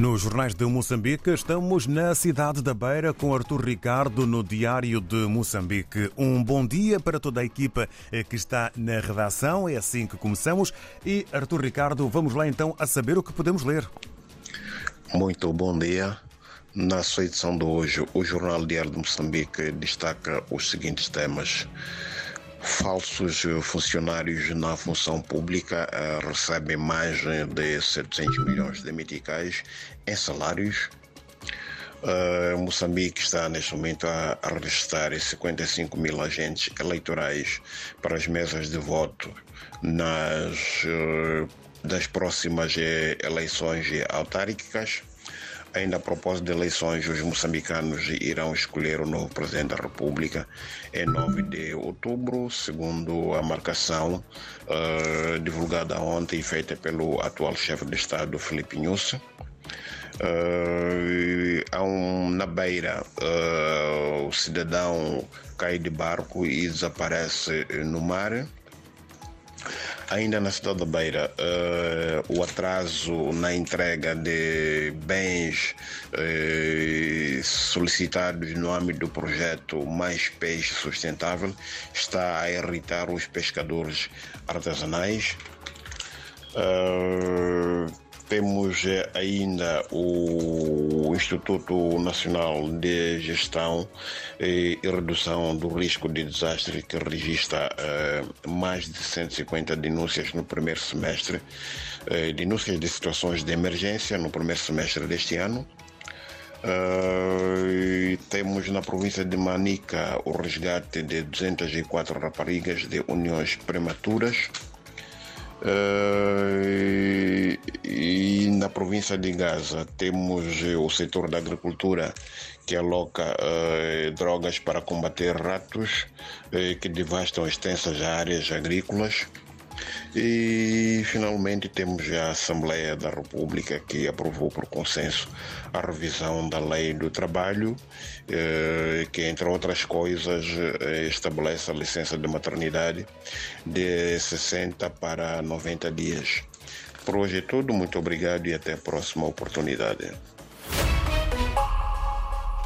Nos jornais de Moçambique, estamos na cidade da Beira com Artur Ricardo no Diário de Moçambique. Um bom dia para toda a equipa que está na redação. É assim que começamos. E Artur Ricardo, vamos lá então a saber o que podemos ler. Muito bom dia. Na sua edição de hoje, o Jornal Diário de Moçambique destaca os seguintes temas. Falsos funcionários na função pública uh, recebem mais de 700 milhões de meticais em salários. Uh, Moçambique está neste momento a, a registrar 55 mil agentes eleitorais para as mesas de voto nas uh, das próximas eleições autárquicas. Ainda a propósito de eleições, os moçambicanos irão escolher o novo presidente da República em 9 de outubro, segundo a marcação uh, divulgada ontem e feita pelo atual chefe de Estado, Felipe Nunes. Uh, um, na beira, uh, o cidadão cai de barco e desaparece no mar. Ainda na cidade da Beira, uh, o atraso na entrega de bens uh, solicitados no âmbito do projeto Mais Peixe Sustentável está a irritar os pescadores artesanais. Uh, temos ainda o Instituto Nacional de Gestão e Redução do Risco de Desastre, que registra uh, mais de 150 denúncias no primeiro semestre, denúncias de situações de emergência no primeiro semestre deste ano. Uh, temos na província de Manica o resgate de 204 raparigas de uniões prematuras. Uh, na província de Gaza temos o setor da agricultura que aloca uh, drogas para combater ratos uh, que devastam extensas áreas agrícolas. E finalmente temos a Assembleia da República que aprovou por consenso a revisão da Lei do Trabalho, eh, que entre outras coisas eh, estabelece a licença de maternidade de 60 para 90 dias. Por hoje é tudo, muito obrigado e até a próxima oportunidade.